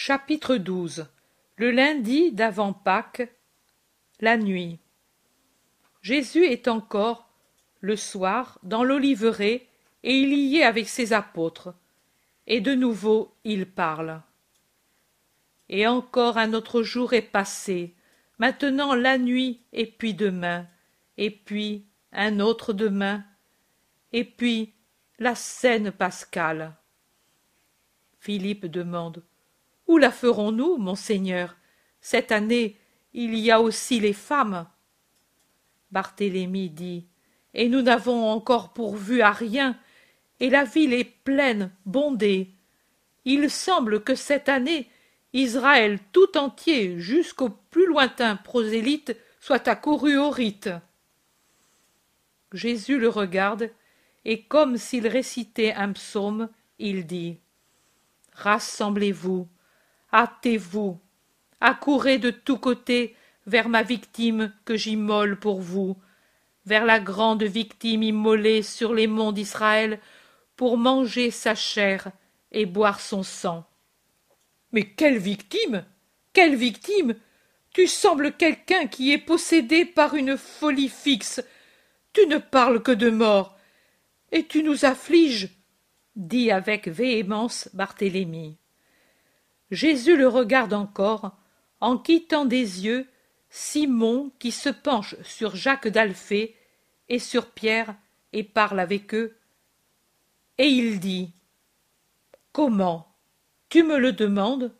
Chapitre XII Le lundi d'avant Pâques, la nuit. Jésus est encore, le soir, dans l'oliveraie, et il y est avec ses apôtres. Et de nouveau il parle. Et encore un autre jour est passé, maintenant la nuit, et puis demain, et puis un autre demain, et puis la scène pascale. Philippe demande où la ferons-nous, monseigneur? Cette année, il y a aussi les femmes. Barthélemy dit Et nous n'avons encore pourvu à rien, et la ville est pleine, bondée. Il semble que cette année, Israël tout entier, jusqu'au plus lointain prosélyte, soit accouru au rite. Jésus le regarde, et comme s'il récitait un psaume, il dit Rassemblez-vous, hâtez-vous. Accourez de tous côtés vers ma victime que j'immole pour vous vers la grande victime immolée sur les monts d'israël pour manger sa chair et boire son sang. Mais quelle victime! Quelle victime! Tu sembles quelqu'un qui est possédé par une folie fixe. Tu ne parles que de mort et tu nous affliges dit avec véhémence barthélemy Jésus le regarde encore, en quittant des yeux Simon qui se penche sur Jacques d'Alphée et sur Pierre et parle avec eux. Et il dit Comment? Tu me le demandes?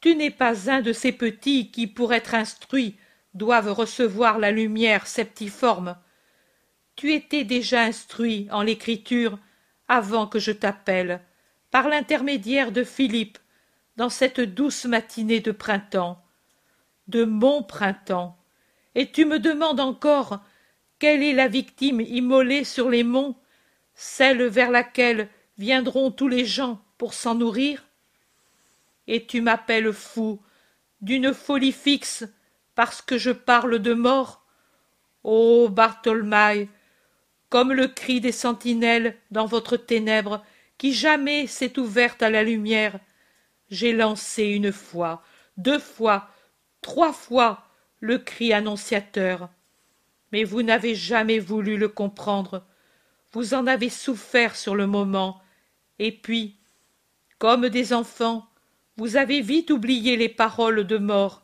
Tu n'es pas un de ces petits qui, pour être instruits, doivent recevoir la lumière septiforme. Tu étais déjà instruit en l'écriture avant que je t'appelle, par l'intermédiaire de Philippe, dans cette douce matinée de printemps, de mon printemps, et tu me demandes encore quelle est la victime immolée sur les monts, celle vers laquelle viendront tous les gens pour s'en nourrir? Et tu m'appelles fou, d'une folie fixe, parce que je parle de mort? Ô Bartholmaï, comme le cri des sentinelles dans votre ténèbre qui jamais s'est ouverte à la lumière, j'ai lancé une fois, deux fois, trois fois le cri annonciateur. Mais vous n'avez jamais voulu le comprendre. Vous en avez souffert sur le moment. Et puis, comme des enfants, vous avez vite oublié les paroles de mort,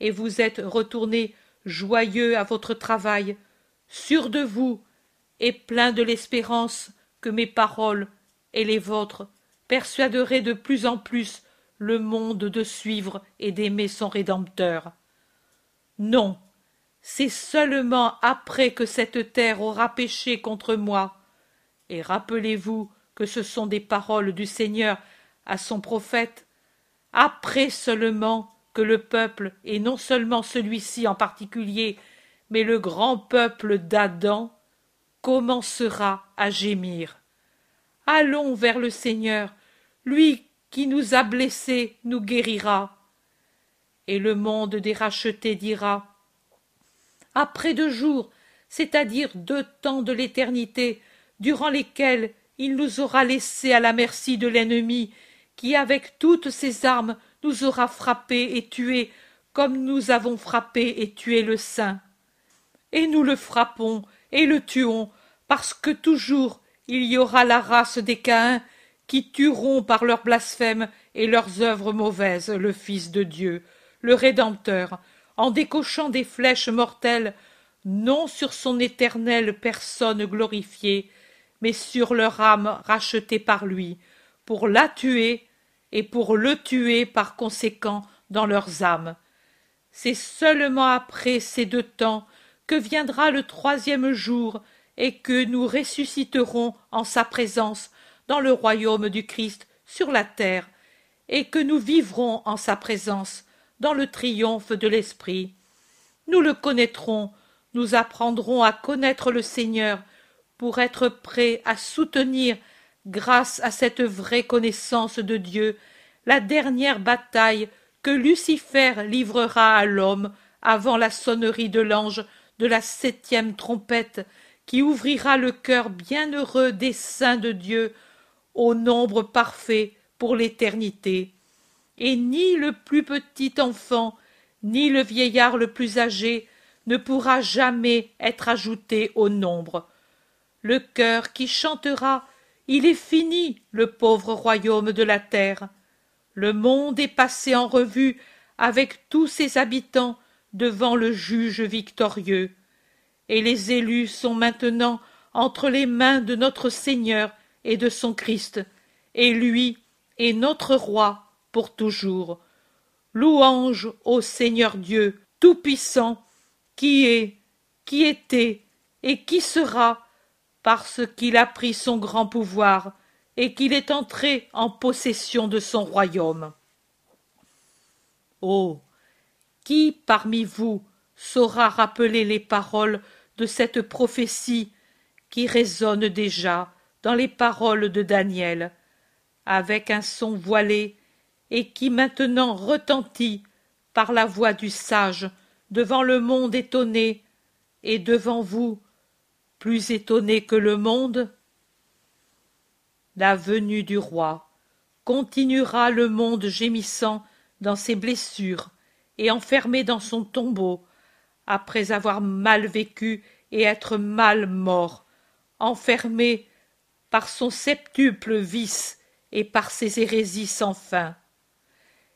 et vous êtes retournés joyeux à votre travail, sûrs de vous, et pleins de l'espérance que mes paroles et les vôtres persuaderaient de plus en plus le monde de suivre et d'aimer son Rédempteur. Non, c'est seulement après que cette terre aura péché contre moi. Et rappelez-vous que ce sont des paroles du Seigneur à son prophète, après seulement que le peuple, et non seulement celui-ci en particulier, mais le grand peuple d'Adam, commencera à gémir. Allons vers le Seigneur, lui qui nous a blessés nous guérira. Et le monde des rachetés dira Après deux jours, c'est-à-dire deux temps de l'éternité, durant lesquels il nous aura laissés à la merci de l'ennemi, qui avec toutes ses armes nous aura frappés et tués, comme nous avons frappé et tué le saint. Et nous le frappons et le tuons, parce que toujours il y aura la race des Caïns qui tueront par leurs blasphèmes et leurs œuvres mauvaises le Fils de Dieu, le Rédempteur, en décochant des flèches mortelles, non sur son éternelle personne glorifiée, mais sur leur âme rachetée par lui, pour la tuer et pour le tuer par conséquent dans leurs âmes. C'est seulement après ces deux temps que viendra le troisième jour et que nous ressusciterons en sa présence dans le royaume du Christ sur la terre, et que nous vivrons en sa présence dans le triomphe de l'Esprit. Nous le connaîtrons, nous apprendrons à connaître le Seigneur pour être prêts à soutenir, grâce à cette vraie connaissance de Dieu, la dernière bataille que Lucifer livrera à l'homme avant la sonnerie de l'ange de la septième trompette qui ouvrira le cœur bienheureux des saints de Dieu au nombre parfait pour l'éternité. et ni le plus petit enfant, ni le vieillard le plus âgé ne pourra jamais être ajouté au nombre. Le cœur qui chantera Il est fini le pauvre royaume de la terre. Le monde est passé en revue avec tous ses habitants devant le juge victorieux. Et les élus sont maintenant entre les mains de notre Seigneur et de son Christ, et lui est notre roi pour toujours. Louange au Seigneur Dieu Tout-Puissant, qui est, qui était et qui sera, parce qu'il a pris son grand pouvoir et qu'il est entré en possession de son royaume. Oh. Qui parmi vous saura rappeler les paroles de cette prophétie qui résonne déjà dans les paroles de Daniel, avec un son voilé, et qui maintenant retentit par la voix du sage devant le monde étonné, et devant vous, plus étonné que le monde. La venue du roi continuera le monde gémissant dans ses blessures et enfermé dans son tombeau, après avoir mal vécu et être mal mort, enfermé par son septuple vice et par ses hérésies sans fin.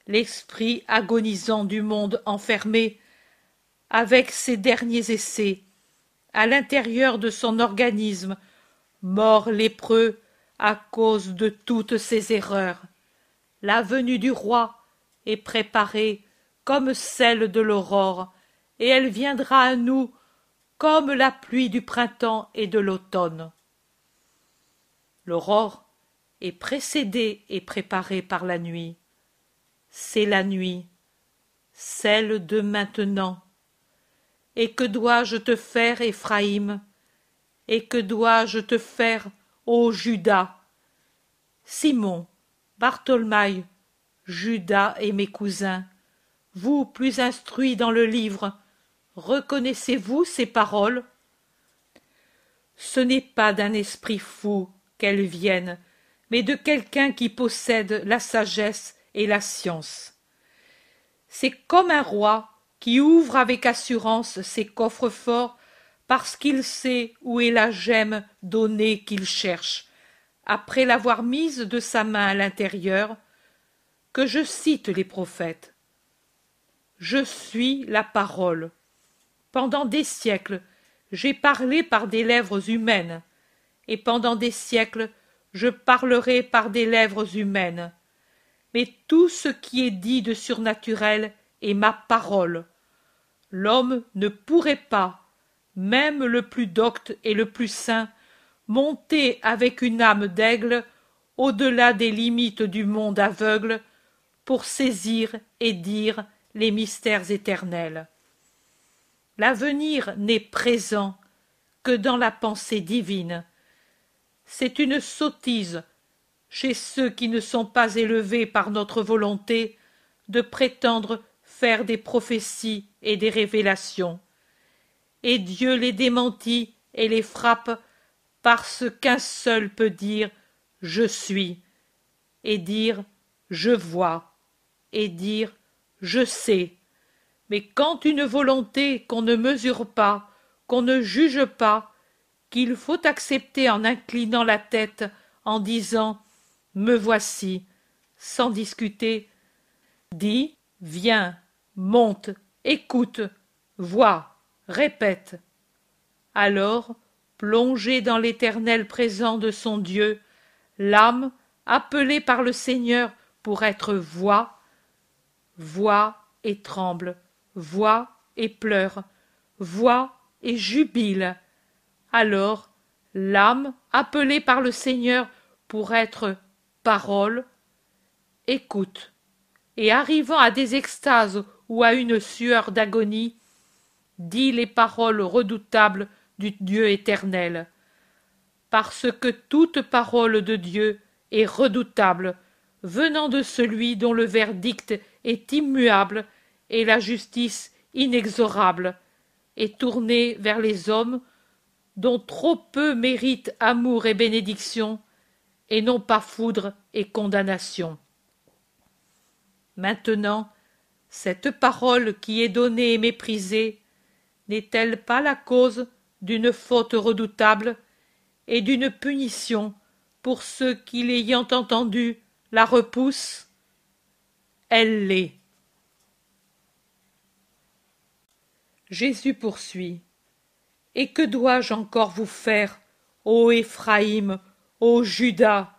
L'esprit agonisant du monde enfermé avec ses derniers essais, à l'intérieur de son organisme, mort lépreux à cause de toutes ses erreurs. La venue du roi est préparée comme celle de l'aurore, et elle viendra à nous comme la pluie du printemps et de l'automne. L'aurore est précédée et préparée par la nuit. C'est la nuit, celle de maintenant, et que dois-je te faire, Éphraïm? Et que dois-je te faire, ô Judas Simon, Bartholmaï, Judas et mes cousins, vous plus instruits dans le livre, reconnaissez-vous ces paroles? Ce n'est pas d'un esprit fou qu'elles viennent, mais de quelqu'un qui possède la sagesse et la science. C'est comme un roi qui ouvre avec assurance ses coffres forts parce qu'il sait où est la gemme donnée qu'il cherche, après l'avoir mise de sa main à l'intérieur, que je cite les prophètes. Je suis la parole. Pendant des siècles, j'ai parlé par des lèvres humaines, et pendant des siècles, je parlerai par des lèvres humaines. Mais tout ce qui est dit de surnaturel et ma parole. L'homme ne pourrait pas, même le plus docte et le plus saint, monter avec une âme d'aigle au-delà des limites du monde aveugle pour saisir et dire les mystères éternels. L'avenir n'est présent que dans la pensée divine. C'est une sottise chez ceux qui ne sont pas élevés par notre volonté de prétendre faire des prophéties et des révélations. Et Dieu les démentit et les frappe parce qu'un seul peut dire Je suis, et dire Je vois, et dire Je sais. Mais quand une volonté qu'on ne mesure pas, qu'on ne juge pas, qu'il faut accepter en inclinant la tête, en disant Me voici, sans discuter, dis Viens, monte, écoute, vois, répète. Alors, plongée dans l'éternel présent de son Dieu, l'âme, appelée par le Seigneur pour être voix, voit et tremble, voit et pleure, voit et jubile. Alors, l'âme, appelée par le Seigneur pour être parole, écoute, et arrivant à des extases ou à une sueur d'agonie, dit les paroles redoutables du Dieu éternel. Parce que toute parole de Dieu est redoutable, venant de celui dont le verdict est immuable et la justice inexorable, et tournée vers les hommes dont trop peu méritent amour et bénédiction, et non pas foudre et condamnation. Maintenant, cette parole qui est donnée et méprisée n'est-elle pas la cause d'une faute redoutable et d'une punition pour ceux qui, l'ayant entendue, la repoussent? Elle l'est. Jésus poursuit. Et que dois-je encore vous faire, ô Éphraïm, ô Judas,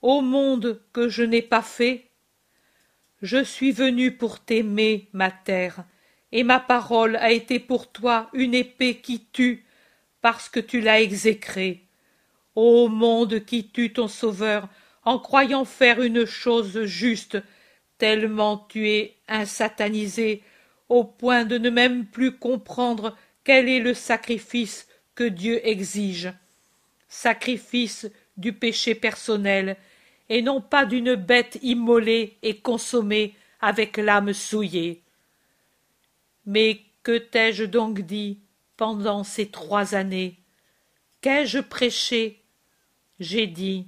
ô monde que je n'ai pas fait? Je suis venu pour t'aimer, ma terre, et ma parole a été pour toi une épée qui tue, parce que tu l'as exécrée. Ô monde qui tue ton Sauveur en croyant faire une chose juste, tellement tu es insatanisé au point de ne même plus comprendre quel est le sacrifice que Dieu exige? Sacrifice du péché personnel, et non pas d'une bête immolée et consommée avec l'âme souillée. Mais que t'ai-je donc dit pendant ces trois années? Qu'ai-je prêché? J'ai dit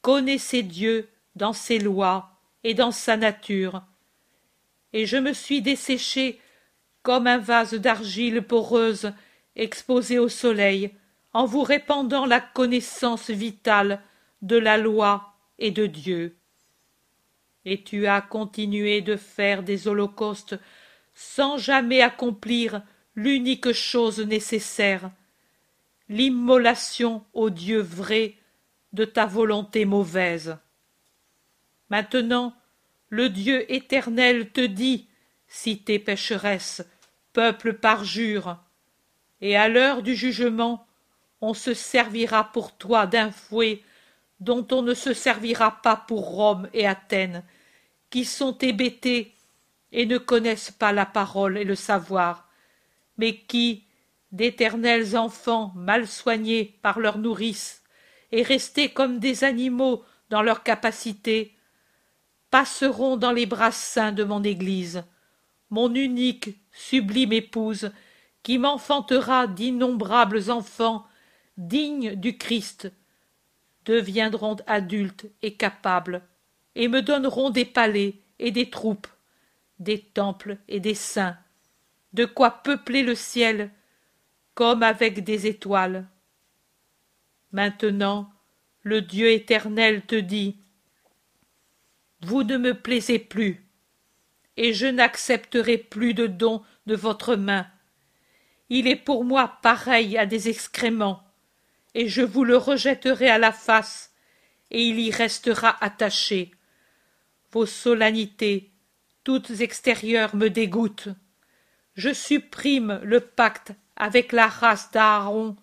Connaissez Dieu dans ses lois et dans sa nature, et je me suis desséché comme un vase d'argile poreuse exposé au soleil, en vous répandant la connaissance vitale de la loi et de Dieu. Et tu as continué de faire des holocaustes sans jamais accomplir l'unique chose nécessaire, l'immolation au Dieu vrai de ta volonté mauvaise. Maintenant, le Dieu éternel te dit, cité pécheresse, peuple parjure, et à l'heure du jugement, on se servira pour toi d'un fouet dont on ne se servira pas pour Rome et Athènes, qui sont hébétés et ne connaissent pas la parole et le savoir, mais qui, d'éternels enfants mal soignés par leur nourrice, et restés comme des animaux dans leur capacité, passeront dans les bras saints de mon Église, mon unique, sublime épouse, qui m'enfantera d'innombrables enfants dignes du Christ, deviendront adultes et capables, et me donneront des palais et des troupes, des temples et des saints, de quoi peupler le ciel, comme avec des étoiles. Maintenant, le Dieu éternel te dit Vous ne me plaisez plus, et je n'accepterai plus de dons de votre main. Il est pour moi pareil à des excréments, et je vous le rejetterai à la face, et il y restera attaché. Vos solennités, toutes extérieures, me dégoûtent. Je supprime le pacte avec la race d'Aaron,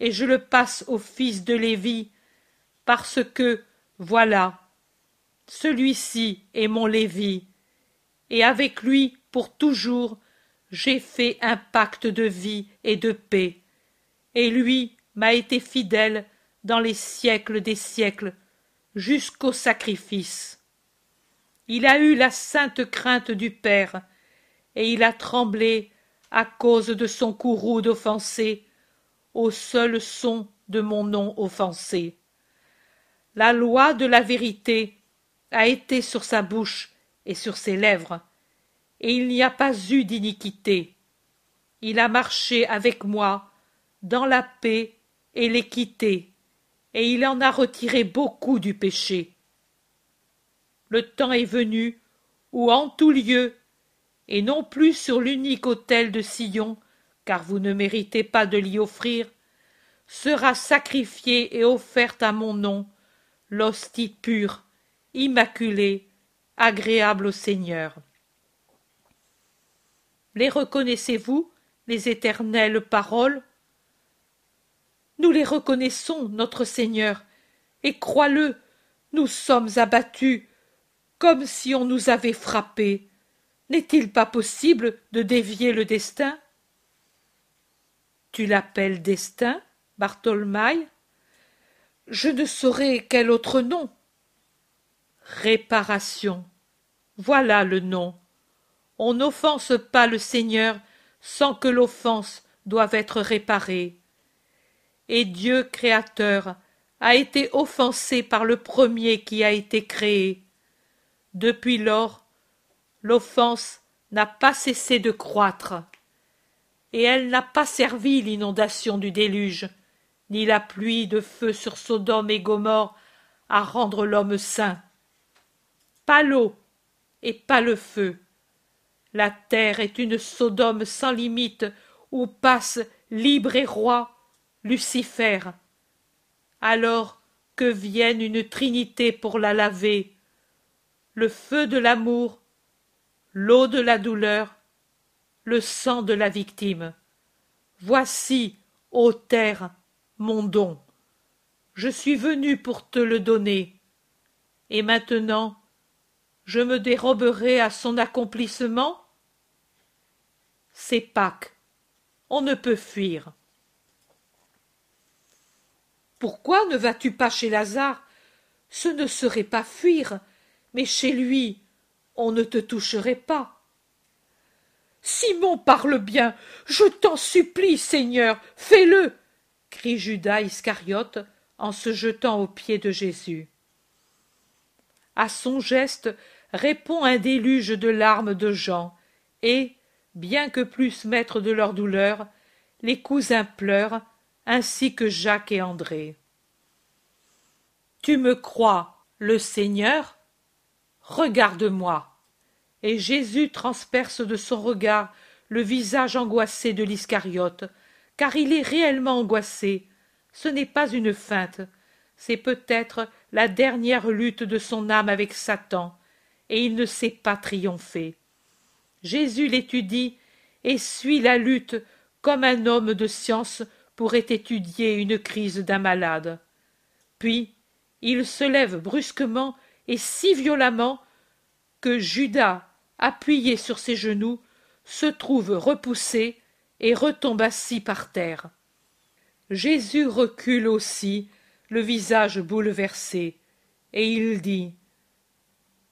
et je le passe au fils de Lévi, parce que, voilà, celui-ci est mon Lévi, et avec lui pour toujours j'ai fait un pacte de vie et de paix, et lui m'a été fidèle dans les siècles des siècles, jusqu'au sacrifice. Il a eu la sainte crainte du Père, et il a tremblé à cause de son courroux d'offensé, au seul son de mon nom offensé. La loi de la vérité a été sur sa bouche et sur ses lèvres, et il n'y a pas eu d'iniquité. Il a marché avec moi dans la paix et l'équité, et il en a retiré beaucoup du péché. Le temps est venu où en tout lieu, et non plus sur l'unique autel de Sion, car vous ne méritez pas de l'y offrir, sera sacrifiée et offerte à mon nom l'hostie pure, immaculée, agréable au Seigneur. Les reconnaissez-vous, les éternelles paroles? Nous les reconnaissons, notre Seigneur, et crois-le, nous sommes abattus, comme si on nous avait frappés. N'est-il pas possible de dévier le destin? Tu l'appelles destin, Bartholmaï Je ne saurais quel autre nom. Réparation. Voilà le nom. On n'offense pas le Seigneur sans que l'offense doive être réparée. Et Dieu créateur a été offensé par le premier qui a été créé. Depuis lors, l'offense n'a pas cessé de croître. Et elle n'a pas servi l'inondation du déluge, ni la pluie de feu sur Sodome et Gomorre à rendre l'homme saint. Pas l'eau et pas le feu. La terre est une Sodome sans limite où passe libre et roi Lucifer. Alors que vienne une trinité pour la laver, le feu de l'amour, l'eau de la douleur, le sang de la victime. Voici, ô terre, mon don. Je suis venu pour te le donner. Et maintenant, je me déroberai à son accomplissement C'est Pâques. On ne peut fuir. Pourquoi ne vas-tu pas chez Lazare? Ce ne serait pas fuir, mais chez lui, on ne te toucherait pas. Simon parle bien. Je t'en supplie, Seigneur, fais-le. crie Judas Iscariote en se jetant aux pieds de Jésus. À son geste répond un déluge de larmes de Jean, et, bien que plus maîtres de leur douleur, les cousins pleurent, ainsi que Jacques et André. Tu me crois, le Seigneur? Regarde-moi. Et Jésus transperce de son regard le visage angoissé de l'Iscariote, car il est réellement angoissé. Ce n'est pas une feinte, c'est peut-être la dernière lutte de son âme avec Satan, et il ne sait pas triompher. Jésus l'étudie et suit la lutte comme un homme de science pourrait étudier une crise d'un malade. Puis il se lève brusquement et si violemment que Judas, appuyé sur ses genoux, se trouve repoussé et retombe assis par terre. Jésus recule aussi, le visage bouleversé, et il dit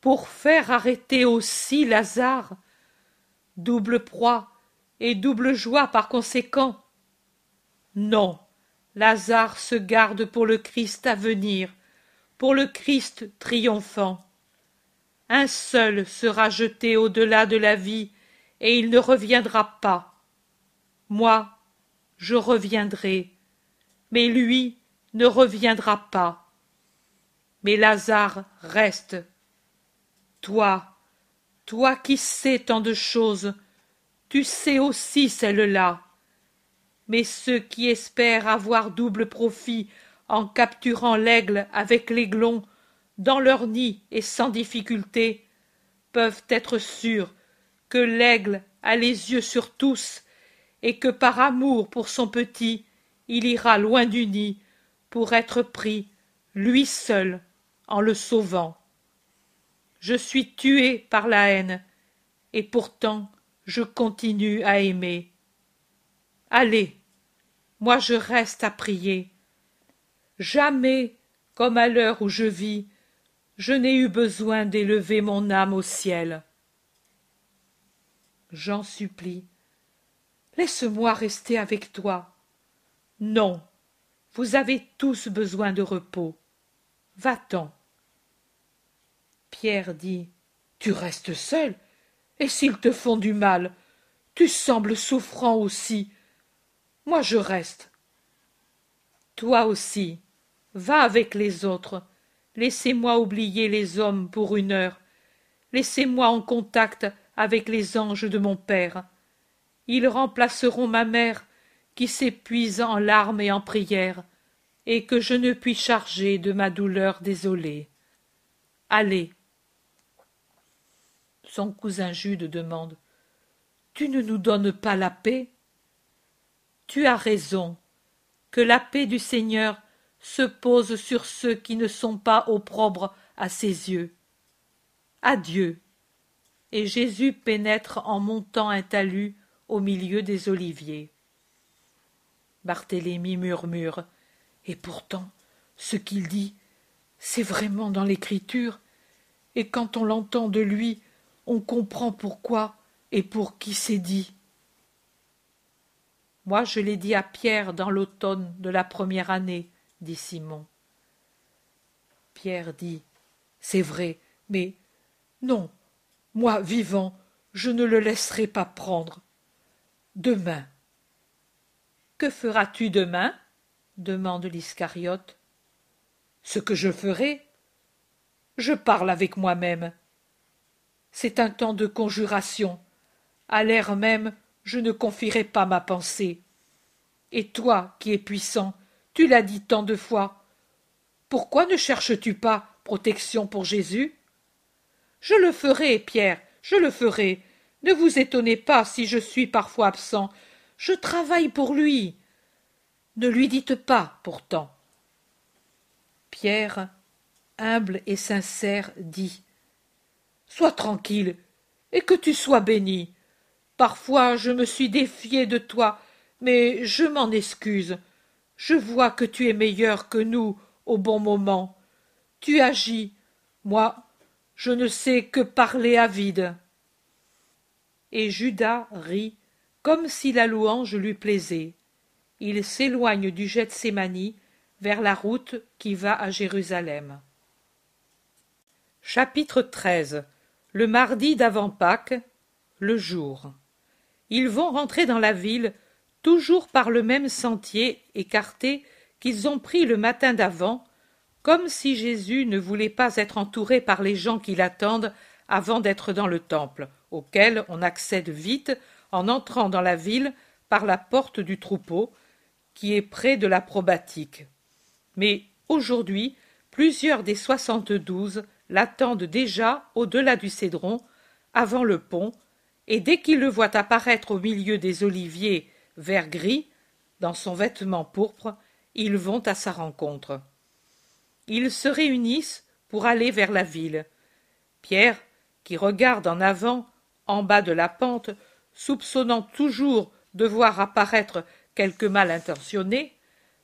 Pour faire arrêter aussi Lazare, double proie et double joie par conséquent. Non, Lazare se garde pour le Christ à venir, pour le Christ triomphant. Un seul sera jeté au-delà de la vie, et il ne reviendra pas. Moi, je reviendrai, mais lui ne reviendra pas. Mais Lazare reste. Toi, toi qui sais tant de choses, tu sais aussi celle-là. Mais ceux qui espèrent avoir double profit en capturant l'aigle avec l'aiglon dans leur nid et sans difficulté, peuvent être sûrs que l'aigle a les yeux sur tous et que par amour pour son petit, il ira loin du nid pour être pris, lui seul, en le sauvant. Je suis tué par la haine, et pourtant je continue à aimer. Allez, moi je reste à prier. Jamais, comme à l'heure où je vis, je n'ai eu besoin d'élever mon âme au ciel. J'en supplie, laisse-moi rester avec toi. Non, vous avez tous besoin de repos. Va-t'en. Pierre dit Tu restes seul, et s'ils te font du mal, tu sembles souffrant aussi. Moi je reste. Toi aussi, va avec les autres Laissez-moi oublier les hommes pour une heure. Laissez-moi en contact avec les anges de mon Père. Ils remplaceront ma mère qui s'épuise en larmes et en prières, et que je ne puis charger de ma douleur désolée. Allez. Son cousin Jude demande. Tu ne nous donnes pas la paix? Tu as raison. Que la paix du Seigneur se pose sur ceux qui ne sont pas opprobres à ses yeux. Adieu. Et Jésus pénètre en montant un talus au milieu des oliviers. Barthélemy murmure. Et pourtant, ce qu'il dit, c'est vraiment dans l'Écriture, et quand on l'entend de lui, on comprend pourquoi et pour qui c'est dit. Moi, je l'ai dit à Pierre dans l'automne de la première année, dit Simon. Pierre dit C'est vrai, mais non, moi vivant, je ne le laisserai pas prendre. Demain. Que feras-tu demain? demande l'Iscariote. Ce que je ferai Je parle avec moi-même. C'est un temps de conjuration. À l'air même, je ne confierai pas ma pensée. Et toi, qui es puissant, tu l'as dit tant de fois. Pourquoi ne cherches-tu pas protection pour Jésus? Je le ferai, Pierre, je le ferai. Ne vous étonnez pas si je suis parfois absent. Je travaille pour lui. Ne lui dites pas, pourtant. Pierre, humble et sincère, dit Sois tranquille, et que tu sois béni. Parfois je me suis défié de toi, mais je m'en excuse. Je vois que tu es meilleur que nous au bon moment. Tu agis. Moi, je ne sais que parler à vide. Et Judas rit, comme si la louange lui plaisait. Il s'éloigne du Gethsémani vers la route qui va à Jérusalem. Chapitre 13 Le mardi d'avant Pâques, le jour. Ils vont rentrer dans la ville, toujours par le même sentier écarté qu'ils ont pris le matin d'avant, comme si Jésus ne voulait pas être entouré par les gens qui l'attendent avant d'être dans le temple, auquel on accède vite en entrant dans la ville par la porte du troupeau, qui est près de la probatique. Mais aujourd'hui, plusieurs des soixante-douze l'attendent déjà au-delà du cédron, avant le pont, et dès qu'ils le voient apparaître au milieu des oliviers vert gris, dans son vêtement pourpre, ils vont à sa rencontre. Ils se réunissent pour aller vers la ville. Pierre, qui regarde en avant, en bas de la pente, soupçonnant toujours de voir apparaître quelque mal intentionné,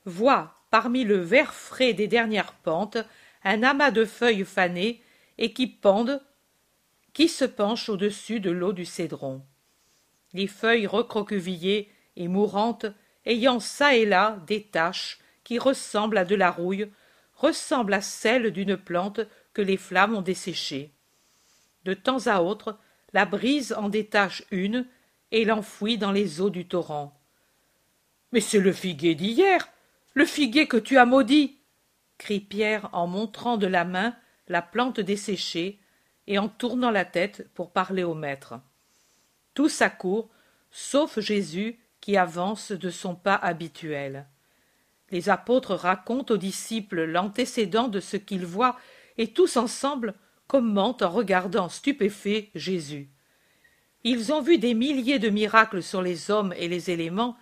voit parmi le vert frais des dernières pentes un amas de feuilles fanées et qui pendent, qui se penchent au-dessus de l'eau du cédron. Les feuilles recroquevillées et mourantes, ayant çà et là des taches qui ressemblent à de la rouille, ressemblent à celles d'une plante que les flammes ont desséchée. De temps à autre, la brise en détache une et l'enfouit dans les eaux du torrent. Mais c'est le figuier d'hier, le figuier que tu as maudit crie Pierre en montrant de la main la plante desséchée et en tournant la tête pour parler au maître. Tous accourent, sauf Jésus qui avance de son pas habituel. Les apôtres racontent aux disciples l'antécédent de ce qu'ils voient et tous ensemble commentent en regardant stupéfaits Jésus. Ils ont vu des milliers de miracles sur les hommes et les éléments,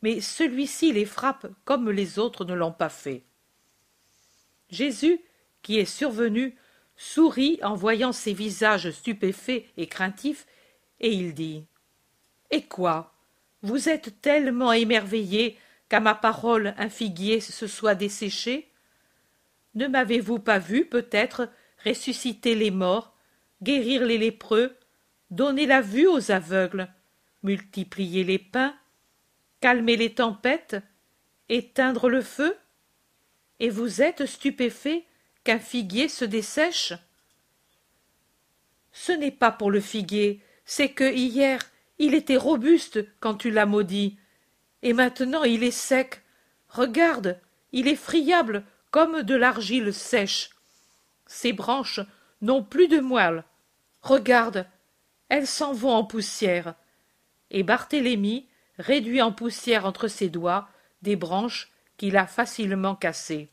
mais celui-ci les frappe comme les autres ne l'ont pas fait. Jésus, qui est survenu, sourit en voyant ces visages stupéfaits et craintifs, et il dit Et quoi? Vous êtes tellement émerveillés qu'à ma parole un figuier se soit desséché Ne m'avez-vous pas vu, peut-être, ressusciter les morts, guérir les lépreux, donner la vue aux aveugles, multiplier les pains, calmer les tempêtes, éteindre le feu? Et vous êtes stupéfait qu'un figuier se dessèche Ce n'est pas pour le figuier, c'est que hier il était robuste quand tu l'as maudit, et maintenant il est sec. Regarde, il est friable comme de l'argile sèche. Ses branches n'ont plus de moelle. Regarde, elles s'en vont en poussière. Et Barthélemy réduit en poussière entre ses doigts des branches a facilement cassées.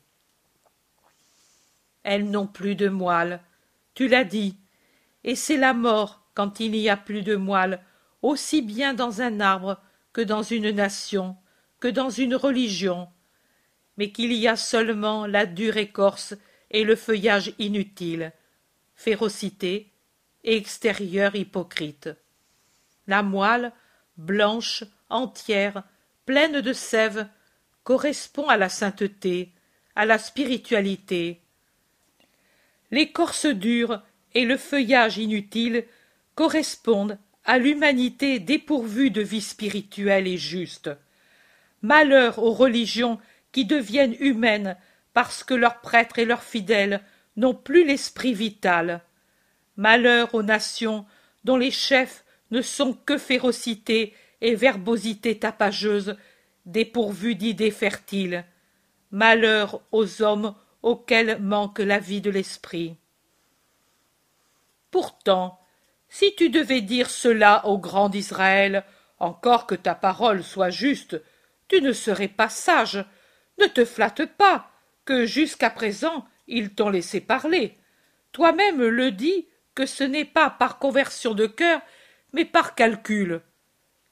Elles n'ont plus de moelle, tu l'as dit, et c'est la mort quand il n'y a plus de moelle, aussi bien dans un arbre que dans une nation, que dans une religion, mais qu'il y a seulement la dure écorce et le feuillage inutile, férocité et extérieur hypocrite. La moelle, blanche, entière, pleine de sève, correspond à la sainteté, à la spiritualité. L'écorce dure et le feuillage inutile correspondent à l'humanité dépourvue de vie spirituelle et juste. Malheur aux religions qui deviennent humaines parce que leurs prêtres et leurs fidèles n'ont plus l'esprit vital. Malheur aux nations dont les chefs ne sont que férocité et verbosité tapageuse, dépourvus d'idées fertiles. Malheur aux hommes auxquels manque la vie de l'esprit. Pourtant, si tu devais dire cela au grand d'Israël, encore que ta parole soit juste, tu ne serais pas sage. Ne te flatte pas, que jusqu'à présent ils t'ont laissé parler. Toi-même le dis que ce n'est pas par conversion de cœur, mais par calcul.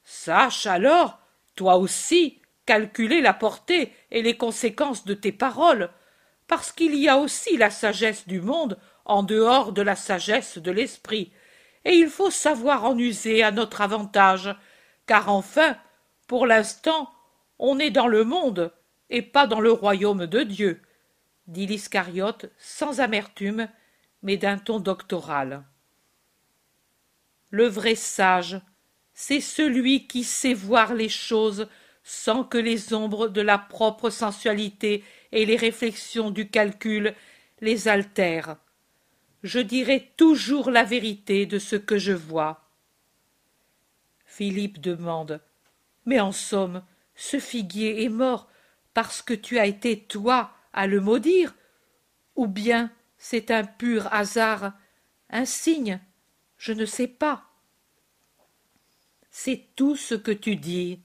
Sache alors, toi aussi, calculer la portée et les conséquences de tes paroles, parce qu'il y a aussi la sagesse du monde en dehors de la sagesse de l'esprit, et il faut savoir en user à notre avantage, car enfin, pour l'instant, on est dans le monde et pas dans le royaume de Dieu, dit l'Iscariote sans amertume, mais d'un ton doctoral. Le vrai sage, c'est celui qui sait voir les choses sans que les ombres de la propre sensualité et les réflexions du calcul les altèrent. Je dirai toujours la vérité de ce que je vois. Philippe demande. Mais en somme, ce figuier est mort parce que tu as été toi à le maudire, ou bien c'est un pur hasard, un signe, je ne sais pas. C'est tout ce que tu dis,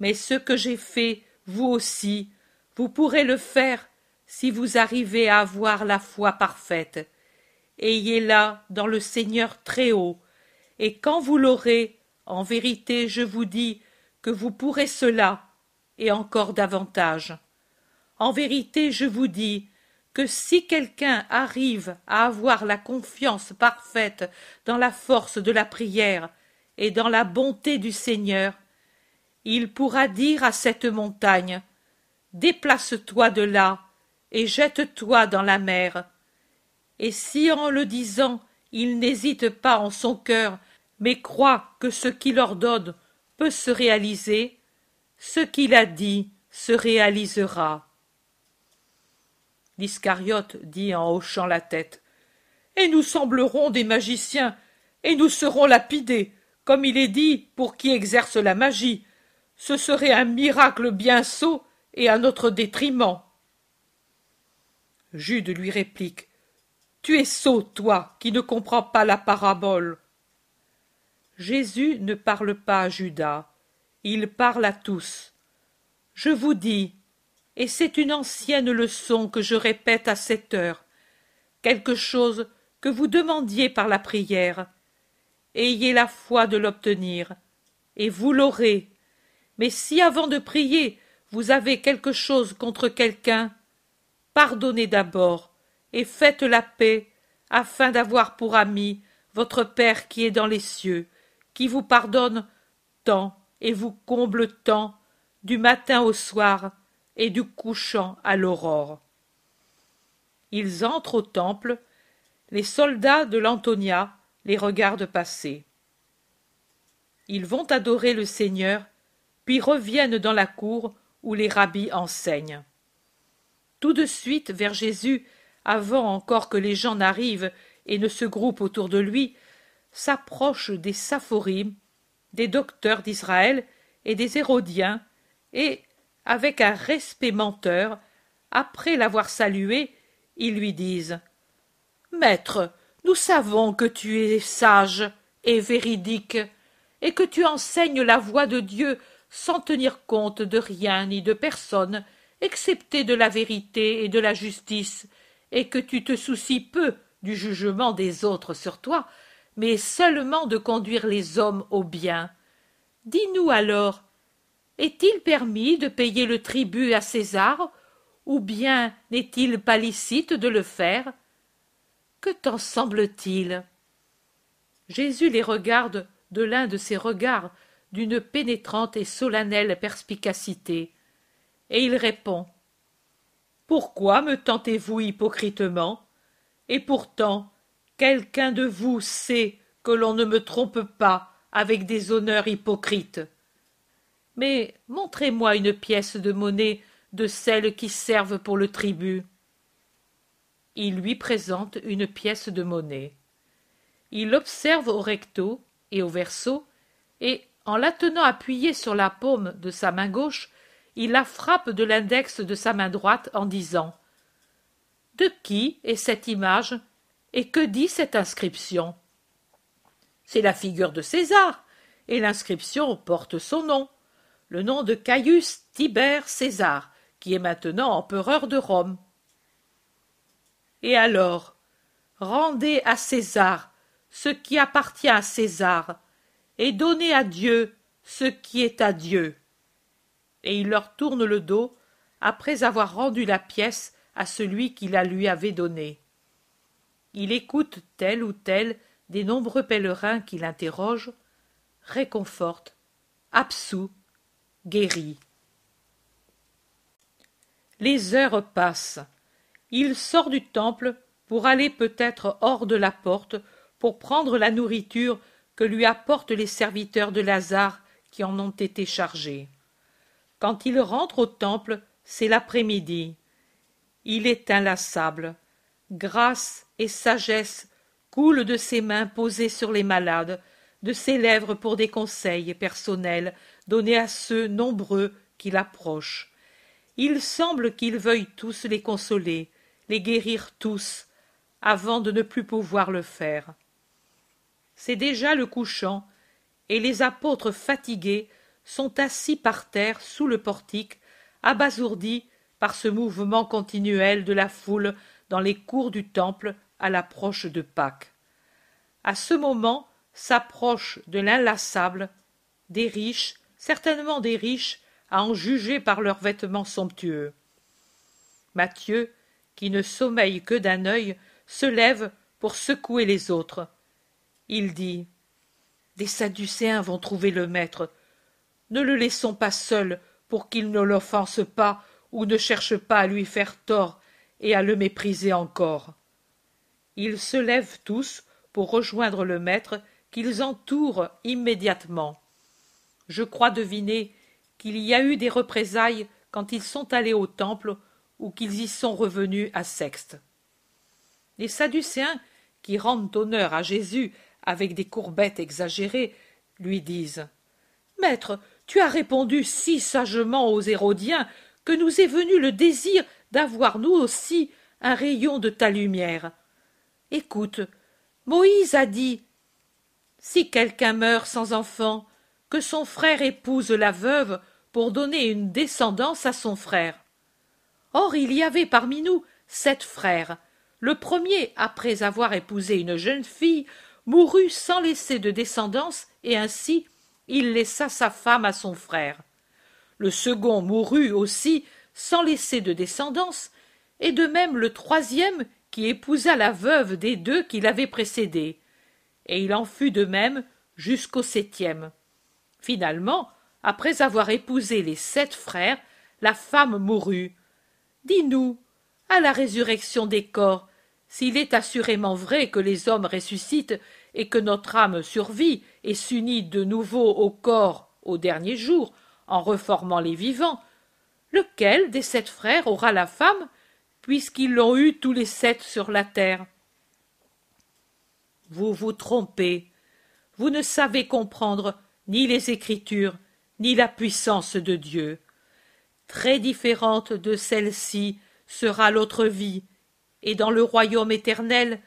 mais ce que j'ai fait, vous aussi, vous pourrez le faire si vous arrivez à avoir la foi parfaite. Ayez-la dans le Seigneur très haut, et quand vous l'aurez, en vérité je vous dis que vous pourrez cela, et encore davantage. En vérité je vous dis que si quelqu'un arrive à avoir la confiance parfaite dans la force de la prière et dans la bonté du Seigneur, il pourra dire à cette montagne Déplace-toi de là et jette-toi dans la mer. Et si en le disant il n'hésite pas en son cœur, mais croit que ce qu'il ordonne peut se réaliser, ce qu'il a dit se réalisera. L'Iscariote dit en hochant la tête. Et nous semblerons des magiciens, et nous serons lapidés, comme il est dit, pour qui exerce la magie. Ce serait un miracle bien sot et à notre détriment. Jude lui réplique. Tu es sot, toi, qui ne comprends pas la parabole. Jésus ne parle pas à Judas, il parle à tous. Je vous dis, et c'est une ancienne leçon que je répète à cette heure, quelque chose que vous demandiez par la prière. Ayez la foi de l'obtenir, et vous l'aurez. Mais si avant de prier vous avez quelque chose contre quelqu'un, pardonnez d'abord, et faites la paix, afin d'avoir pour ami votre Père qui est dans les cieux, qui vous pardonne tant et vous comble tant, du matin au soir, et du couchant à l'aurore. Ils entrent au temple, les soldats de l'Antonia les regardent passer. Ils vont adorer le Seigneur, puis reviennent dans la cour où les rabbis enseignent. Tout de suite vers Jésus, avant encore que les gens n'arrivent et ne se groupent autour de lui, s'approchent des Saphorim, des docteurs d'Israël et des Hérodiens, et, avec un respect menteur, après l'avoir salué, ils lui disent Maître, nous savons que tu es sage et véridique, et que tu enseignes la voie de Dieu sans tenir compte de rien ni de personne, excepté de la vérité et de la justice, et que tu te soucies peu du jugement des autres sur toi, mais seulement de conduire les hommes au bien. Dis-nous alors, est-il permis de payer le tribut à César, ou bien n'est-il pas licite de le faire? Que t'en semble-t-il? Jésus les regarde de l'un de ses regards d'une pénétrante et solennelle perspicacité, et il répond Pourquoi me tentez-vous hypocritement? Et pourtant, quelqu'un de vous sait que l'on ne me trompe pas avec des honneurs hypocrites mais montrez-moi une pièce de monnaie de celles qui servent pour le tribut. Il lui présente une pièce de monnaie. il l'observe au recto et au verso, et, en la tenant appuyée sur la paume de sa main gauche, il la frappe de l'index de sa main droite en disant De qui est cette image et que dit cette inscription? C'est la figure de César, et l'inscription porte son nom, le nom de Caius Tibère César, qui est maintenant empereur de Rome. Et alors, rendez à César ce qui appartient à César, et donnez à Dieu ce qui est à Dieu. Et il leur tourne le dos après avoir rendu la pièce à celui qui la lui avait donnée. Il écoute tel ou tel des nombreux pèlerins qui l'interrogent, réconforte, absout, guérit. Les heures passent. Il sort du temple pour aller peut-être hors de la porte pour prendre la nourriture que lui apportent les serviteurs de Lazare qui en ont été chargés. Quand il rentre au temple, c'est l'après-midi. Il est inlassable. Grâce et sagesse coulent de ses mains posées sur les malades, de ses lèvres pour des conseils personnels donnés à ceux nombreux qui l'approchent. Il semble qu'il veuille tous les consoler, les guérir tous, avant de ne plus pouvoir le faire. C'est déjà le couchant, et les apôtres fatigués sont assis par terre sous le portique, abasourdis par ce mouvement continuel de la foule dans les cours du temple à l'approche de Pâques. À ce moment s'approchent de l'inlassable des riches, certainement des riches, à en juger par leurs vêtements somptueux. Matthieu, qui ne sommeille que d'un œil, se lève pour secouer les autres. Il dit Des Sadducéens vont trouver le maître. Ne le laissons pas seul pour qu'il ne l'offense pas ou ne cherche pas à lui faire tort et à le mépriser encore. Ils se lèvent tous pour rejoindre le maître qu'ils entourent immédiatement. Je crois deviner qu'il y a eu des représailles quand ils sont allés au temple ou qu'ils y sont revenus à Sexte. Les Sadducéens, qui rendent honneur à Jésus avec des courbettes exagérées, lui disent Maître, tu as répondu si sagement aux Hérodiens que nous est venu le désir d'avoir nous aussi un rayon de ta lumière. Écoute, Moïse a dit Si quelqu'un meurt sans enfant, que son frère épouse la veuve pour donner une descendance à son frère. Or il y avait parmi nous sept frères. Le premier, après avoir épousé une jeune fille, mourut sans laisser de descendance, et ainsi il laissa sa femme à son frère. Le second mourut aussi sans laisser de descendance, et de même le troisième qui épousa la veuve des deux qui l'avaient précédé. Et il en fut de même jusqu'au septième. Finalement, après avoir épousé les sept frères, la femme mourut. Dis-nous, à la résurrection des corps, s'il est assurément vrai que les hommes ressuscitent et que notre âme survit et s'unit de nouveau au corps au dernier jour, en reformant les vivants, lequel des sept frères aura la femme, puisqu'ils l'ont eue tous les sept sur la terre Vous vous trompez. Vous ne savez comprendre ni les Écritures, ni la puissance de Dieu. Très différente de celle-ci sera l'autre vie, et dans le royaume éternel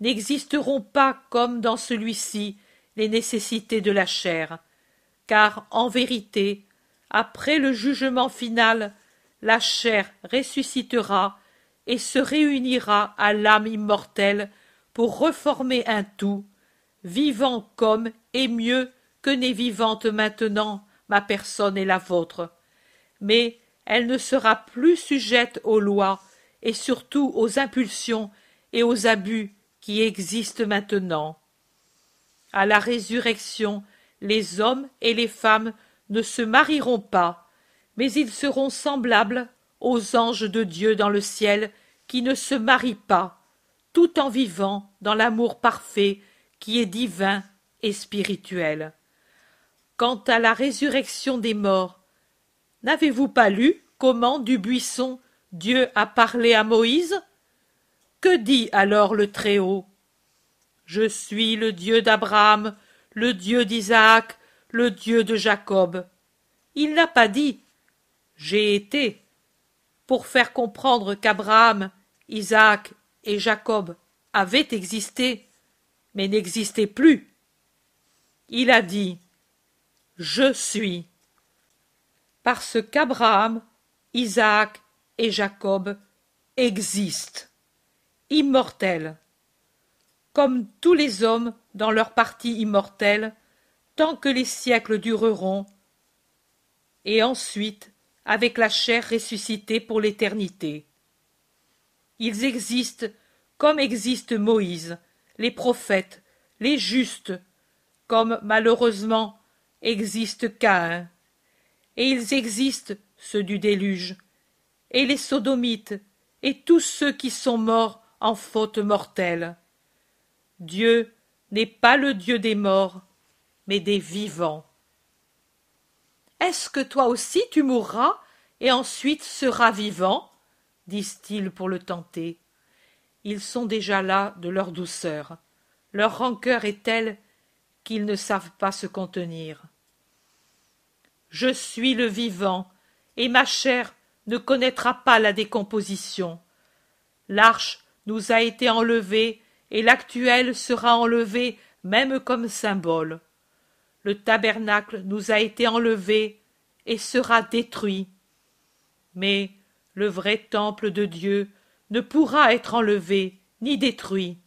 n'existeront pas comme dans celui-ci les nécessités de la chair, car en vérité, après le jugement final, la chair ressuscitera et se réunira à l'âme immortelle pour reformer un tout, vivant comme et mieux que n'est vivante maintenant ma personne et la vôtre. Mais elle ne sera plus sujette aux lois et surtout aux impulsions et aux abus qui existent maintenant. À la résurrection, les hommes et les femmes ne se marieront pas, mais ils seront semblables aux anges de Dieu dans le ciel qui ne se marient pas, tout en vivant dans l'amour parfait qui est divin et spirituel. Quant à la résurrection des morts, n'avez-vous pas lu comment du buisson Dieu a parlé à Moïse? Que dit alors le Très-Haut? Je suis le Dieu d'Abraham, le Dieu d'Isaac, le Dieu de Jacob. Il n'a pas dit J'ai été pour faire comprendre qu'Abraham, Isaac et Jacob avaient existé, mais n'existaient plus. Il a dit Je suis. Parce qu'Abraham, Isaac et Jacob existent, immortels, comme tous les hommes dans leur partie immortelle, tant que les siècles dureront, et ensuite avec la chair ressuscitée pour l'éternité. Ils existent comme existent Moïse, les prophètes, les justes, comme malheureusement existe Caïn. Et ils existent, ceux du déluge, et les sodomites, et tous ceux qui sont morts en faute mortelle. Dieu n'est pas le Dieu des morts, mais des vivants. Est-ce que toi aussi tu mourras et ensuite seras vivant? disent-ils pour le tenter. Ils sont déjà là de leur douceur. Leur rancœur est telle qu'ils ne savent pas se contenir. Je suis le vivant, et ma chair ne connaîtra pas la décomposition. L'arche nous a été enlevée, et l'actuelle sera enlevée même comme symbole le tabernacle nous a été enlevé et sera détruit. Mais le vrai temple de Dieu ne pourra être enlevé ni détruit.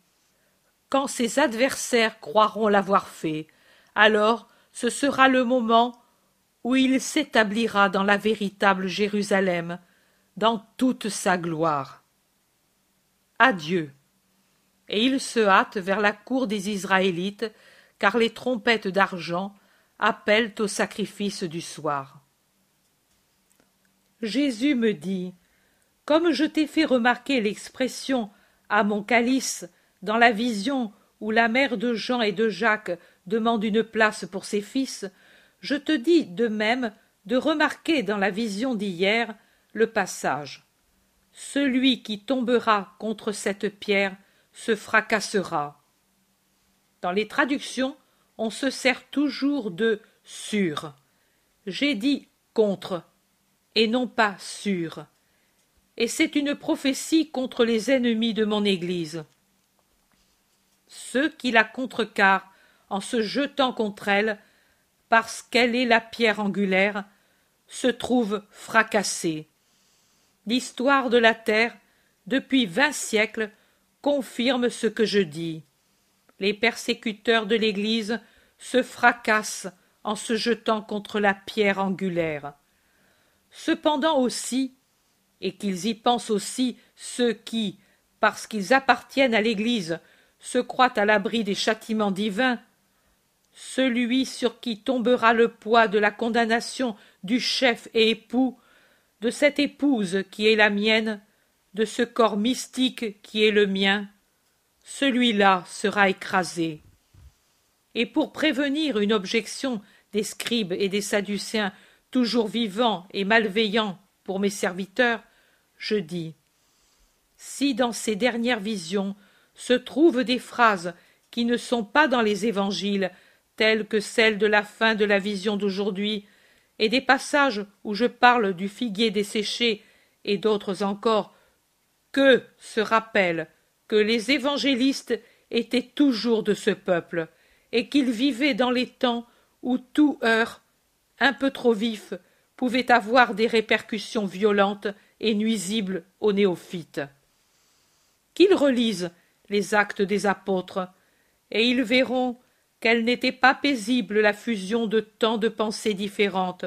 Quand ses adversaires croiront l'avoir fait, alors ce sera le moment où il s'établira dans la véritable Jérusalem, dans toute sa gloire. Adieu. Et il se hâte vers la cour des Israélites car les trompettes d'argent appellent au sacrifice du soir. Jésus me dit Comme je t'ai fait remarquer l'expression à mon calice dans la vision où la mère de Jean et de Jacques demande une place pour ses fils, je te dis de même de remarquer dans la vision d'hier le passage. Celui qui tombera contre cette pierre se fracassera. Dans les traductions, on se sert toujours de sur. J'ai dit contre et non pas sur. Et c'est une prophétie contre les ennemis de mon Église. Ceux qui la contrecarrent en se jetant contre elle, parce qu'elle est la pierre angulaire, se trouvent fracassés. L'histoire de la terre, depuis vingt siècles, confirme ce que je dis les persécuteurs de l'Église se fracassent en se jetant contre la pierre angulaire. Cependant aussi, et qu'ils y pensent aussi ceux qui, parce qu'ils appartiennent à l'Église, se croient à l'abri des châtiments divins, celui sur qui tombera le poids de la condamnation du chef et époux, de cette épouse qui est la mienne, de ce corps mystique qui est le mien, celui-là sera écrasé. Et pour prévenir une objection des scribes et des sadducéens toujours vivants et malveillants pour mes serviteurs, je dis Si dans ces dernières visions se trouvent des phrases qui ne sont pas dans les évangiles, telles que celles de la fin de la vision d'aujourd'hui, et des passages où je parle du figuier desséché, et d'autres encore, que se rappellent que les évangélistes étaient toujours de ce peuple, et qu'ils vivaient dans les temps où tout heurt, un peu trop vif, pouvait avoir des répercussions violentes et nuisibles aux néophytes. Qu'ils relisent les actes des apôtres, et ils verront qu'elle n'était pas paisible la fusion de tant de pensées différentes,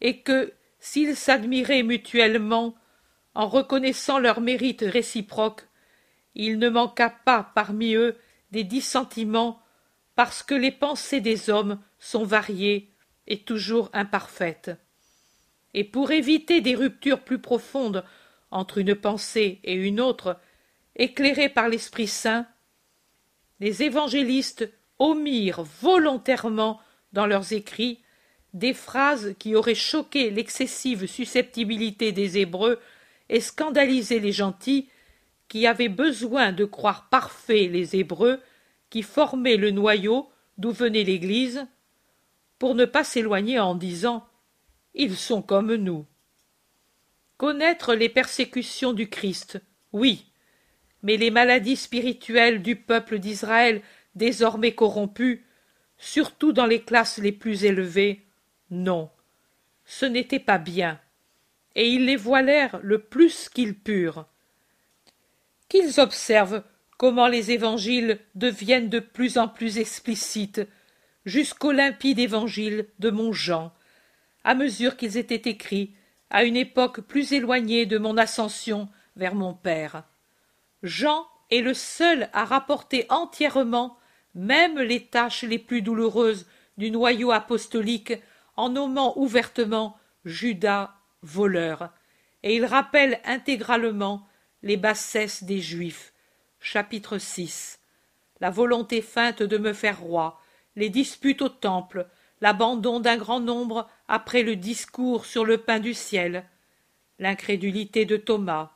et que, s'ils s'admiraient mutuellement, en reconnaissant leurs mérites réciproques, il ne manqua pas parmi eux des dissentiments parce que les pensées des hommes sont variées et toujours imparfaites. Et pour éviter des ruptures plus profondes entre une pensée et une autre, éclairées par l'Esprit Saint, les évangélistes omirent volontairement dans leurs écrits des phrases qui auraient choqué l'excessive susceptibilité des Hébreux et scandalisé les gentils qui avaient besoin de croire parfaits les Hébreux qui formaient le noyau d'où venait l'Église, pour ne pas s'éloigner en disant Ils sont comme nous. Connaître les persécutions du Christ, oui, mais les maladies spirituelles du peuple d'Israël désormais corrompu, surtout dans les classes les plus élevées, non, ce n'était pas bien, et ils les voilèrent le plus qu'ils purent. Qu'ils observent comment les évangiles deviennent de plus en plus explicites, jusqu'au limpide évangile de mon Jean, à mesure qu'ils étaient écrits à une époque plus éloignée de mon ascension vers mon Père. Jean est le seul à rapporter entièrement même les tâches les plus douloureuses du noyau apostolique en nommant ouvertement Judas voleur, et il rappelle intégralement les bassesses des Juifs. Chapitre 6 La volonté feinte de me faire roi, les disputes au temple, l'abandon d'un grand nombre après le discours sur le pain du ciel, l'incrédulité de Thomas.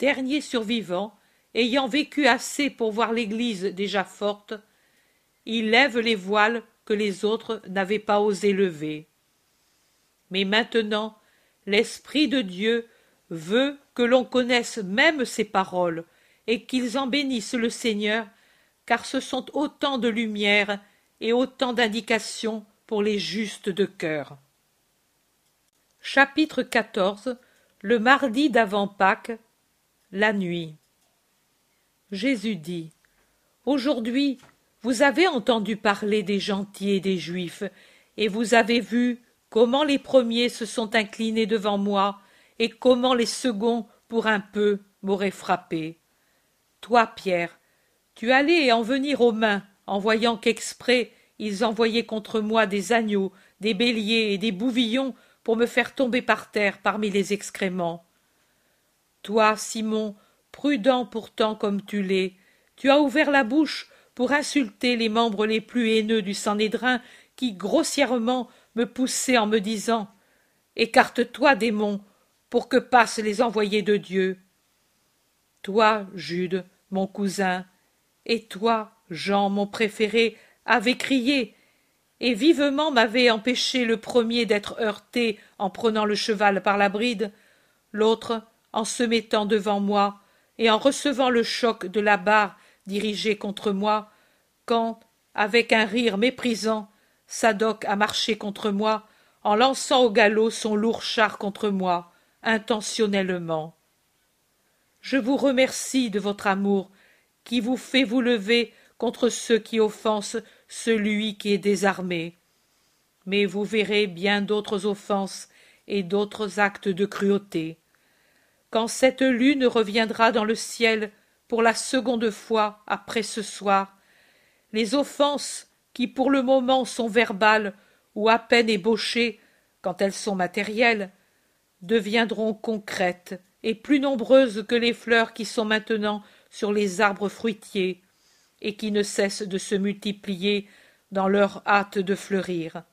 Dernier survivant, ayant vécu assez pour voir l'Église déjà forte, il lève les voiles que les autres n'avaient pas osé lever. Mais maintenant, l'Esprit de Dieu veut que l'on connaisse même ces paroles et qu'ils en bénissent le Seigneur, car ce sont autant de lumière et autant d'indications pour les justes de cœur. Chapitre 14 Le mardi d'avant Pâques, la nuit. Jésus dit Aujourd'hui, vous avez entendu parler des gentils et des juifs, et vous avez vu comment les premiers se sont inclinés devant moi, et comment les seconds, pour un peu, m'auraient frappé. Toi, Pierre, tu allais en venir aux mains, en voyant qu'exprès ils envoyaient contre moi des agneaux, des béliers et des bouvillons pour me faire tomber par terre parmi les excréments. Toi, Simon, prudent pourtant comme tu l'es, tu as ouvert la bouche pour insulter les membres les plus haineux du Sanhédrin qui grossièrement me poussaient en me disant Écarte-toi, démon, pour que passent les envoyés de Dieu. Toi, Jude, mon cousin, et toi, Jean, mon préféré, avez crié, et vivement m'avait empêché le premier d'être heurté en prenant le cheval par la bride, l'autre en se mettant devant moi et en recevant le choc de la barre dirigée contre moi, quand, avec un rire méprisant, Sadoc a marché contre moi, en lançant au galop son lourd char contre moi, intentionnellement. Je vous remercie de votre amour, qui vous fait vous lever contre ceux qui offensent celui qui est désarmé. Mais vous verrez bien d'autres offenses et d'autres actes de cruauté quand cette lune reviendra dans le ciel pour la seconde fois après ce soir, les offenses qui pour le moment sont verbales ou à peine ébauchées quand elles sont matérielles, deviendront concrètes et plus nombreuses que les fleurs qui sont maintenant sur les arbres fruitiers et qui ne cessent de se multiplier dans leur hâte de fleurir.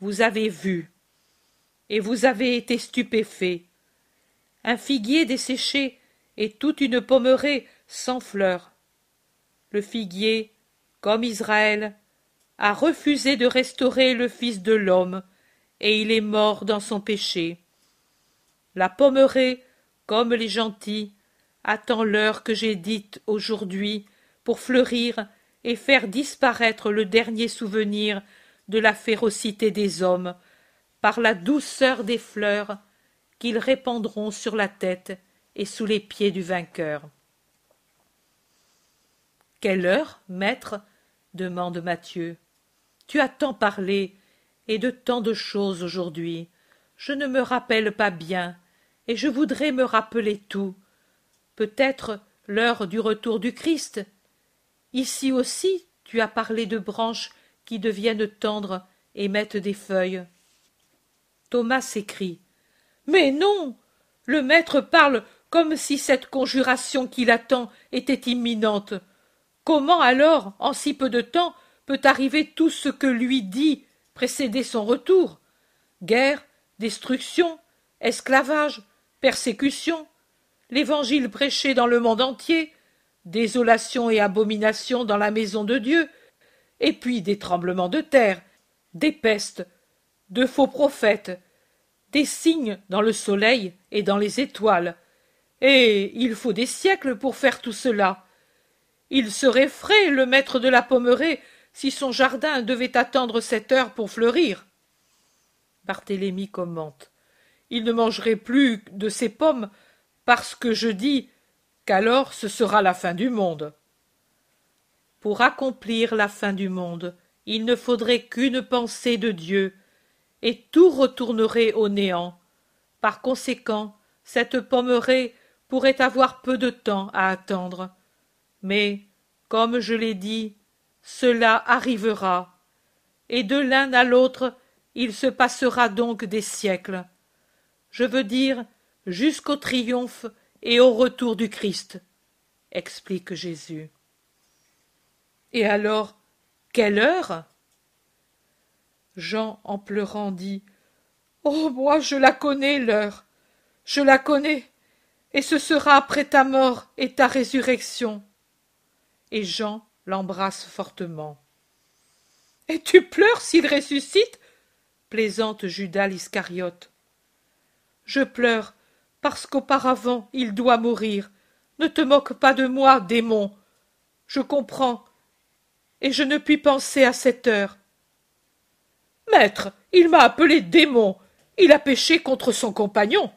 Vous avez vu, et vous avez été stupéfait, un figuier desséché et toute une pommeraie sans fleurs. Le figuier, comme Israël, a refusé de restaurer le Fils de l'homme, et il est mort dans son péché. La pommeraie, comme les gentils, attend l'heure que j'ai dite aujourd'hui pour fleurir et faire disparaître le dernier souvenir de la férocité des hommes par la douceur des fleurs qu'ils répandront sur la tête et sous les pieds du vainqueur. Quelle heure, maître? demande Mathieu. Tu as tant parlé, et de tant de choses aujourd'hui. Je ne me rappelle pas bien, et je voudrais me rappeler tout. Peut-être l'heure du retour du Christ. Ici aussi tu as parlé de branches qui deviennent tendres et mettent des feuilles. Thomas s'écrie. Mais non. Le maître parle comme si cette conjuration qui l'attend était imminente. Comment alors, en si peu de temps, peut arriver tout ce que lui dit précéder son retour? Guerre, destruction, esclavage, persécution, l'évangile prêché dans le monde entier, désolation et abomination dans la maison de Dieu, et puis des tremblements de terre, des pestes, de faux prophètes, des signes dans le soleil et dans les étoiles. Et il faut des siècles pour faire tout cela. Il serait frais, le maître de la pommeraie, si son jardin devait attendre cette heure pour fleurir. Barthélemy commente. Il ne mangerait plus de ses pommes parce que je dis qu'alors ce sera la fin du monde. Pour accomplir la fin du monde, il ne faudrait qu'une pensée de Dieu, et tout retournerait au néant. Par conséquent, cette pommeraie pourrait avoir peu de temps à attendre. Mais, comme je l'ai dit, cela arrivera, et de l'un à l'autre il se passera donc des siècles. Je veux dire jusqu'au triomphe et au retour du Christ, explique Jésus. Et alors, quelle heure? Jean, en pleurant, dit Oh, moi, je la connais, l'heure. Je la connais. Et ce sera après ta mort et ta résurrection. Et Jean l'embrasse fortement. Et tu pleures s'il ressuscite? plaisante Judas l'Iscariote. Je pleure parce qu'auparavant il doit mourir. Ne te moque pas de moi, démon. Je comprends, et je ne puis penser à cette heure. Maître, il m'a appelé démon. Il a péché contre son compagnon.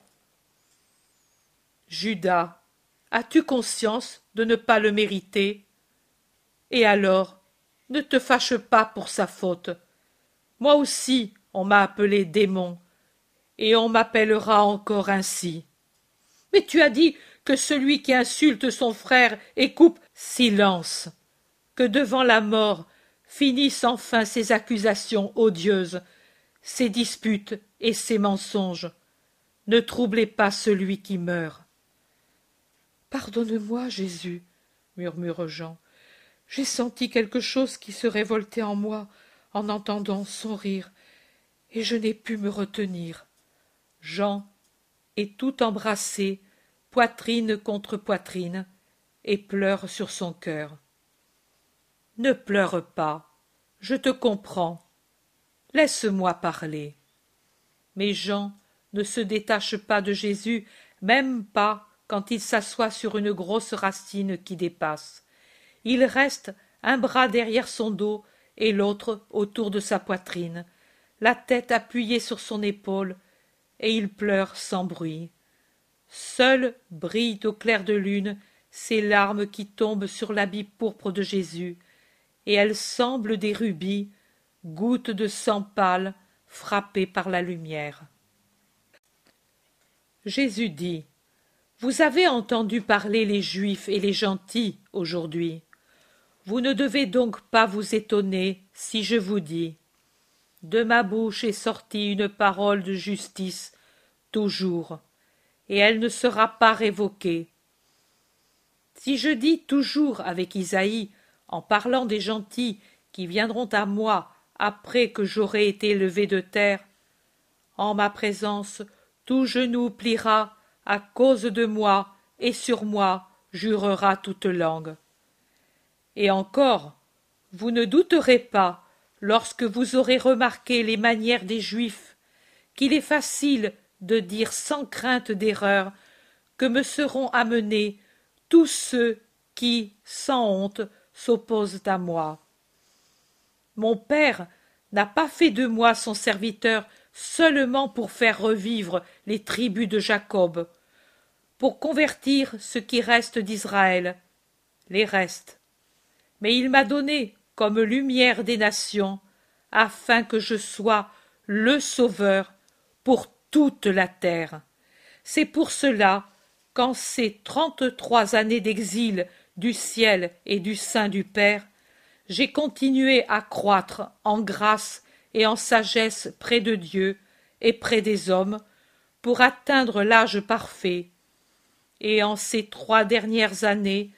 Judas, as-tu conscience de ne pas le mériter? Et alors, ne te fâche pas pour sa faute. Moi aussi, on m'a appelé démon, et on m'appellera encore ainsi. Mais tu as dit que celui qui insulte son frère et coupe silence, que devant la mort finissent enfin ces accusations odieuses, ces disputes et ces mensonges. Ne troublez pas celui qui meurt. Pardonne-moi, Jésus, murmure Jean. J'ai senti quelque chose qui se révoltait en moi en entendant son rire, et je n'ai pu me retenir. Jean est tout embrassé, poitrine contre poitrine, et pleure sur son cœur. Ne pleure pas, je te comprends. Laisse-moi parler. Mais Jean ne se détache pas de Jésus, même pas quand il s'assoit sur une grosse racine qui dépasse. Il reste un bras derrière son dos et l'autre autour de sa poitrine, la tête appuyée sur son épaule, et il pleure sans bruit. Seules brillent au clair de lune ces larmes qui tombent sur l'habit pourpre de Jésus, et elles semblent des rubis, gouttes de sang pâle frappées par la lumière. Jésus dit Vous avez entendu parler les Juifs et les gentils aujourd'hui. Vous ne devez donc pas vous étonner si je vous dis De ma bouche est sortie une parole de justice, toujours, et elle ne sera pas révoquée. Si je dis toujours avec Isaïe en parlant des gentils qui viendront à moi après que j'aurai été levé de terre. En ma présence, tout genou pliera à cause de moi, et sur moi jurera toute langue. Et encore, vous ne douterez pas, lorsque vous aurez remarqué les manières des Juifs, qu'il est facile de dire sans crainte d'erreur que me seront amenés tous ceux qui, sans honte, s'opposent à moi. Mon père n'a pas fait de moi son serviteur seulement pour faire revivre les tribus de Jacob, pour convertir ce qui reste d'Israël, les restes. Mais il m'a donné comme lumière des nations, afin que je sois le sauveur pour toute la terre. C'est pour cela qu'en ces trente-trois années d'exil du ciel et du sein du Père, j'ai continué à croître en grâce et en sagesse près de Dieu et près des hommes, pour atteindre l'âge parfait. Et en ces trois dernières années,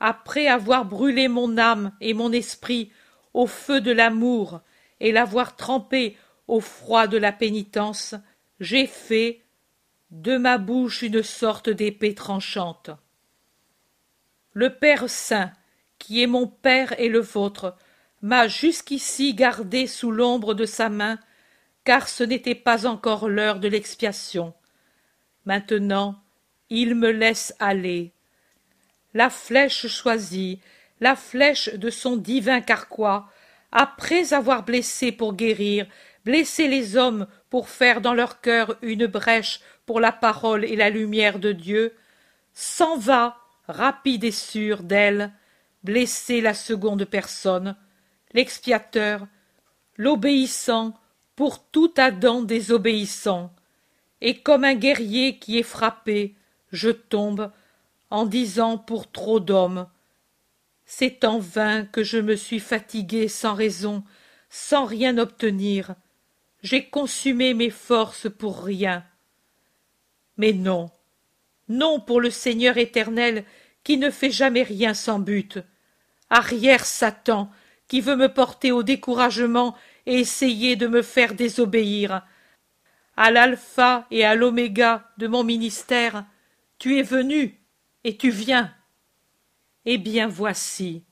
après avoir brûlé mon âme et mon esprit au feu de l'amour et l'avoir trempé au froid de la pénitence, j'ai fait de ma bouche une sorte d'épée tranchante le Père saint, qui est mon Père et le vôtre, m'a jusqu'ici gardé sous l'ombre de sa main, car ce n'était pas encore l'heure de l'expiation. Maintenant, il me laisse aller. La flèche choisie, la flèche de son divin carquois, après avoir blessé pour guérir, blessé les hommes pour faire dans leur cœur une brèche pour la parole et la lumière de Dieu, s'en va, rapide et sûr d'elle, blesser la seconde personne, l'expiateur, l'obéissant pour tout Adam désobéissant, et comme un guerrier qui est frappé, je tombe, en disant pour trop d'hommes, c'est en vain que je me suis fatigué sans raison, sans rien obtenir. J'ai consumé mes forces pour rien. Mais non, non pour le Seigneur éternel qui ne fait jamais rien sans but. Arrière Satan, qui veut me porter au découragement et essayer de me faire désobéir. À l'alpha et à l'oméga de mon ministère, tu es venu et tu viens. Eh bien voici,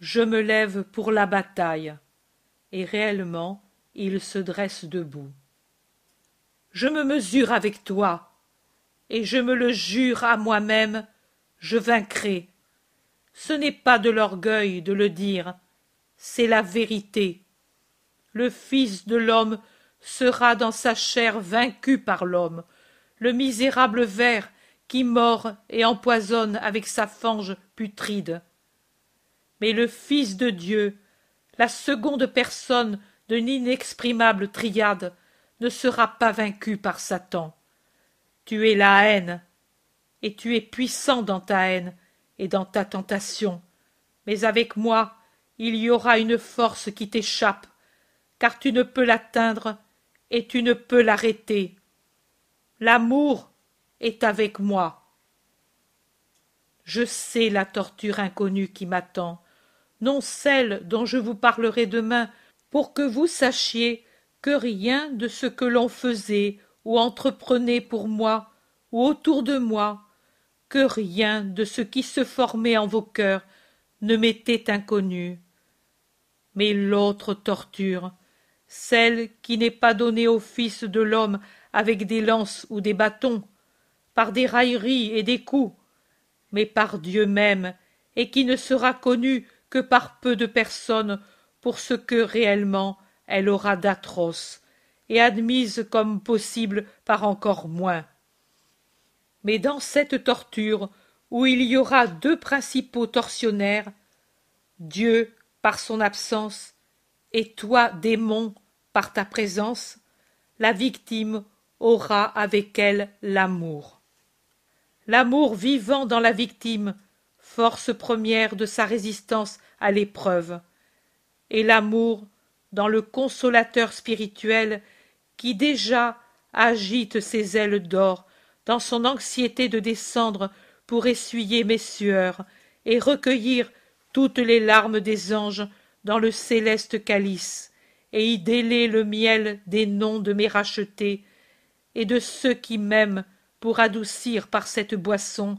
je me lève pour la bataille. Et réellement, il se dresse debout. Je me mesure avec toi, et je me le jure à moi-même, je vaincrai. Ce n'est pas de l'orgueil de le dire, c'est la vérité. Le Fils de l'homme sera dans sa chair vaincu par l'homme, le misérable ver qui mord et empoisonne avec sa fange putride. Mais le Fils de Dieu, la seconde personne de l'inexprimable triade, ne sera pas vaincu par Satan. Tu es la haine, et tu es puissant dans ta haine et dans ta tentation. Mais avec moi, il y aura une force qui t'échappe, car tu ne peux l'atteindre et tu ne peux l'arrêter. L'amour est avec moi. Je sais la torture inconnue qui m'attend, non celle dont je vous parlerai demain, pour que vous sachiez que rien de ce que l'on faisait ou entreprenait pour moi ou autour de moi, que rien de ce qui se formait en vos cœurs ne m'était inconnu. Mais l'autre torture, celle qui n'est pas donnée au Fils de l'homme avec des lances ou des bâtons, par des railleries et des coups, mais par Dieu même, et qui ne sera connue que par peu de personnes pour ce que réellement elle aura d'atroce, et admise comme possible par encore moins. Mais dans cette torture, où il y aura deux principaux tortionnaires, Dieu par son absence, et toi, démon, par ta présence, la victime aura avec elle l'amour l'amour vivant dans la victime, force première de sa résistance à l'épreuve, et l'amour dans le consolateur spirituel qui déjà agite ses ailes d'or dans son anxiété de descendre pour essuyer mes sueurs et recueillir toutes les larmes des anges dans le céleste calice et y déler le miel des noms de mes rachetés et de ceux qui m'aiment pour adoucir par cette boisson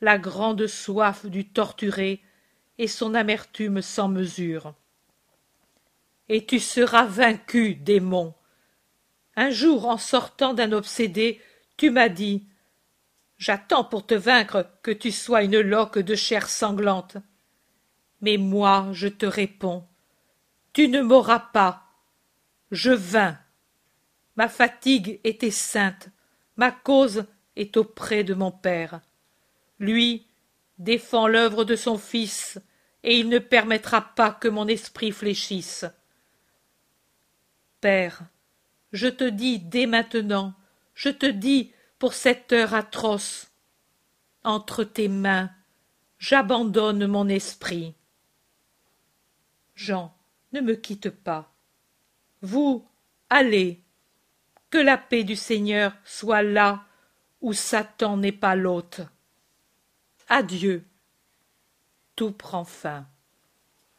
la grande soif du torturé et son amertume sans mesure. Et tu seras vaincu, démon. Un jour, en sortant d'un obsédé, tu m'as dit J'attends pour te vaincre que tu sois une loque de chair sanglante. Mais moi, je te réponds Tu ne m'auras pas. Je vins. Ma fatigue était sainte, ma cause est auprès de mon Père. Lui défend l'œuvre de son Fils, et il ne permettra pas que mon esprit fléchisse. Père, je te dis dès maintenant, je te dis pour cette heure atroce, entre tes mains, j'abandonne mon esprit. Jean, ne me quitte pas. Vous, allez. Que la paix du Seigneur soit là où Satan n'est pas l'hôte. Adieu. Tout prend fin.